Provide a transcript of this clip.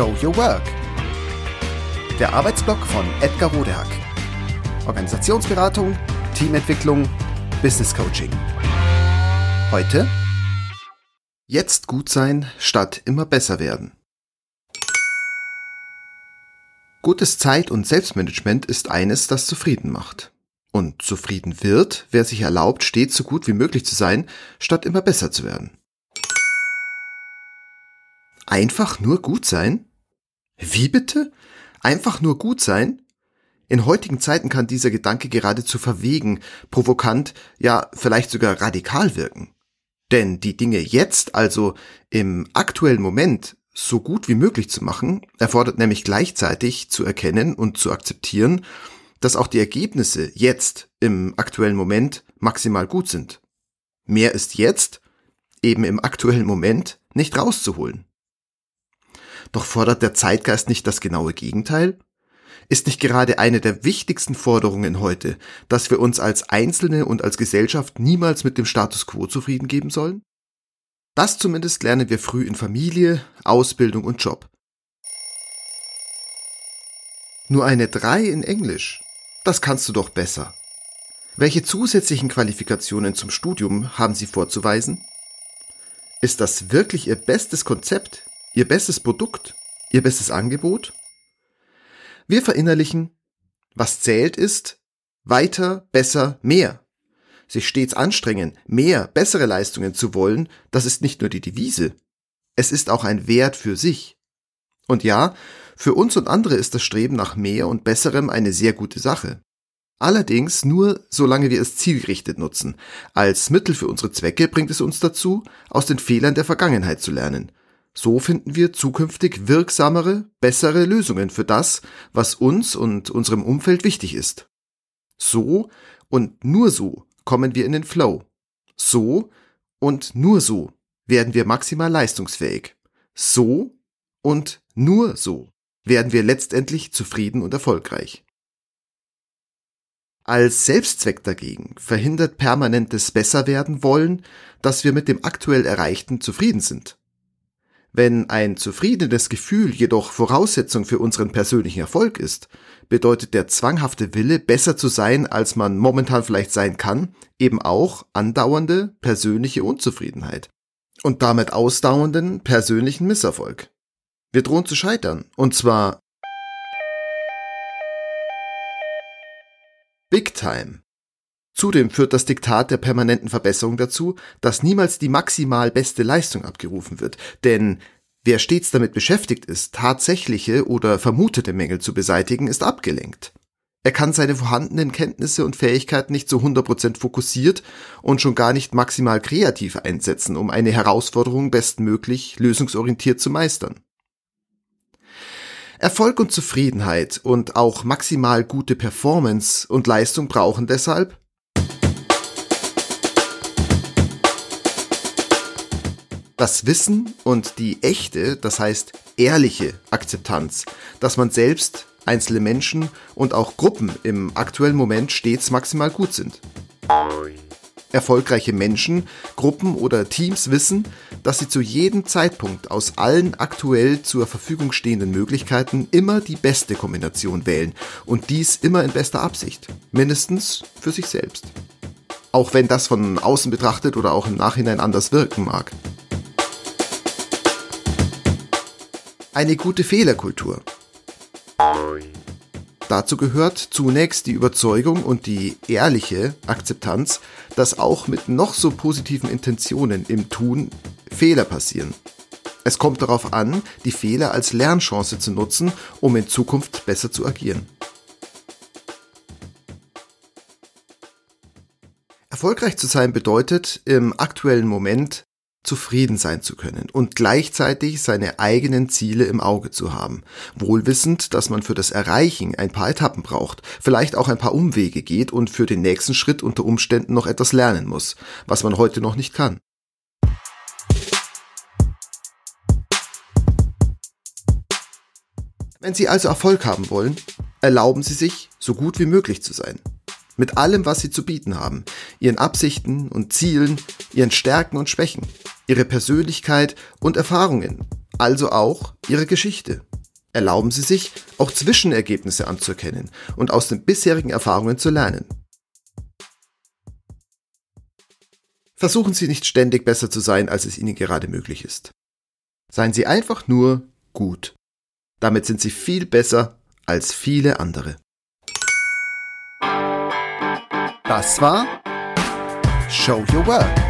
Show Your Work. Der Arbeitsblock von Edgar Rodehack. Organisationsberatung, Teamentwicklung, Business Coaching. Heute Jetzt gut sein statt immer besser werden. Gutes Zeit- und Selbstmanagement ist eines, das zufrieden macht. Und zufrieden wird, wer sich erlaubt, stets so gut wie möglich zu sein, statt immer besser zu werden. Einfach nur gut sein? Wie bitte? Einfach nur gut sein? In heutigen Zeiten kann dieser Gedanke geradezu verwegen, provokant, ja vielleicht sogar radikal wirken. Denn die Dinge jetzt, also im aktuellen Moment, so gut wie möglich zu machen, erfordert nämlich gleichzeitig zu erkennen und zu akzeptieren, dass auch die Ergebnisse jetzt im aktuellen Moment maximal gut sind. Mehr ist jetzt, eben im aktuellen Moment, nicht rauszuholen. Doch fordert der Zeitgeist nicht das genaue Gegenteil? Ist nicht gerade eine der wichtigsten Forderungen heute, dass wir uns als Einzelne und als Gesellschaft niemals mit dem Status quo zufrieden geben sollen? Das zumindest lernen wir früh in Familie, Ausbildung und Job. Nur eine 3 in Englisch. Das kannst du doch besser. Welche zusätzlichen Qualifikationen zum Studium haben Sie vorzuweisen? Ist das wirklich Ihr bestes Konzept, Ihr bestes Produkt, Ihr bestes Angebot? Wir verinnerlichen, was zählt ist, weiter, besser, mehr. Sich stets anstrengen, mehr, bessere Leistungen zu wollen, das ist nicht nur die Devise. Es ist auch ein Wert für sich. Und ja, für uns und andere ist das Streben nach mehr und besserem eine sehr gute Sache. Allerdings nur, solange wir es zielgerichtet nutzen. Als Mittel für unsere Zwecke bringt es uns dazu, aus den Fehlern der Vergangenheit zu lernen. So finden wir zukünftig wirksamere, bessere Lösungen für das, was uns und unserem Umfeld wichtig ist. So und nur so kommen wir in den Flow. So und nur so werden wir maximal leistungsfähig. So und nur so werden wir letztendlich zufrieden und erfolgreich. Als Selbstzweck dagegen verhindert permanentes Besserwerden wollen, dass wir mit dem aktuell Erreichten zufrieden sind. Wenn ein zufriedenes Gefühl jedoch Voraussetzung für unseren persönlichen Erfolg ist, bedeutet der zwanghafte Wille, besser zu sein, als man momentan vielleicht sein kann, eben auch andauernde persönliche Unzufriedenheit und damit ausdauernden persönlichen Misserfolg. Wir drohen zu scheitern. Und zwar Big Time. Zudem führt das Diktat der permanenten Verbesserung dazu, dass niemals die maximal beste Leistung abgerufen wird, denn wer stets damit beschäftigt ist, tatsächliche oder vermutete Mängel zu beseitigen, ist abgelenkt. Er kann seine vorhandenen Kenntnisse und Fähigkeiten nicht zu 100% fokussiert und schon gar nicht maximal kreativ einsetzen, um eine Herausforderung bestmöglich lösungsorientiert zu meistern. Erfolg und Zufriedenheit und auch maximal gute Performance und Leistung brauchen deshalb das Wissen und die echte, das heißt ehrliche Akzeptanz, dass man selbst, einzelne Menschen und auch Gruppen im aktuellen Moment stets maximal gut sind. Erfolgreiche Menschen, Gruppen oder Teams wissen, dass sie zu jedem Zeitpunkt aus allen aktuell zur Verfügung stehenden Möglichkeiten immer die beste Kombination wählen und dies immer in bester Absicht, mindestens für sich selbst. Auch wenn das von außen betrachtet oder auch im Nachhinein anders wirken mag. Eine gute Fehlerkultur. Dazu gehört zunächst die Überzeugung und die ehrliche Akzeptanz, dass auch mit noch so positiven Intentionen im Tun Fehler passieren. Es kommt darauf an, die Fehler als Lernchance zu nutzen, um in Zukunft besser zu agieren. Erfolgreich zu sein bedeutet, im aktuellen Moment zufrieden sein zu können und gleichzeitig seine eigenen Ziele im Auge zu haben, wohlwissend, dass man für das Erreichen ein paar Etappen braucht, vielleicht auch ein paar Umwege geht und für den nächsten Schritt unter Umständen noch etwas lernen muss, was man heute noch nicht kann. Wenn Sie also Erfolg haben wollen, erlauben Sie sich, so gut wie möglich zu sein. Mit allem, was sie zu bieten haben, ihren Absichten und Zielen, ihren Stärken und Schwächen, ihre Persönlichkeit und Erfahrungen, also auch ihre Geschichte. Erlauben Sie sich, auch Zwischenergebnisse anzuerkennen und aus den bisherigen Erfahrungen zu lernen. Versuchen Sie nicht ständig besser zu sein, als es Ihnen gerade möglich ist. Seien Sie einfach nur gut. Damit sind Sie viel besser als viele andere. Das war Show Your Work.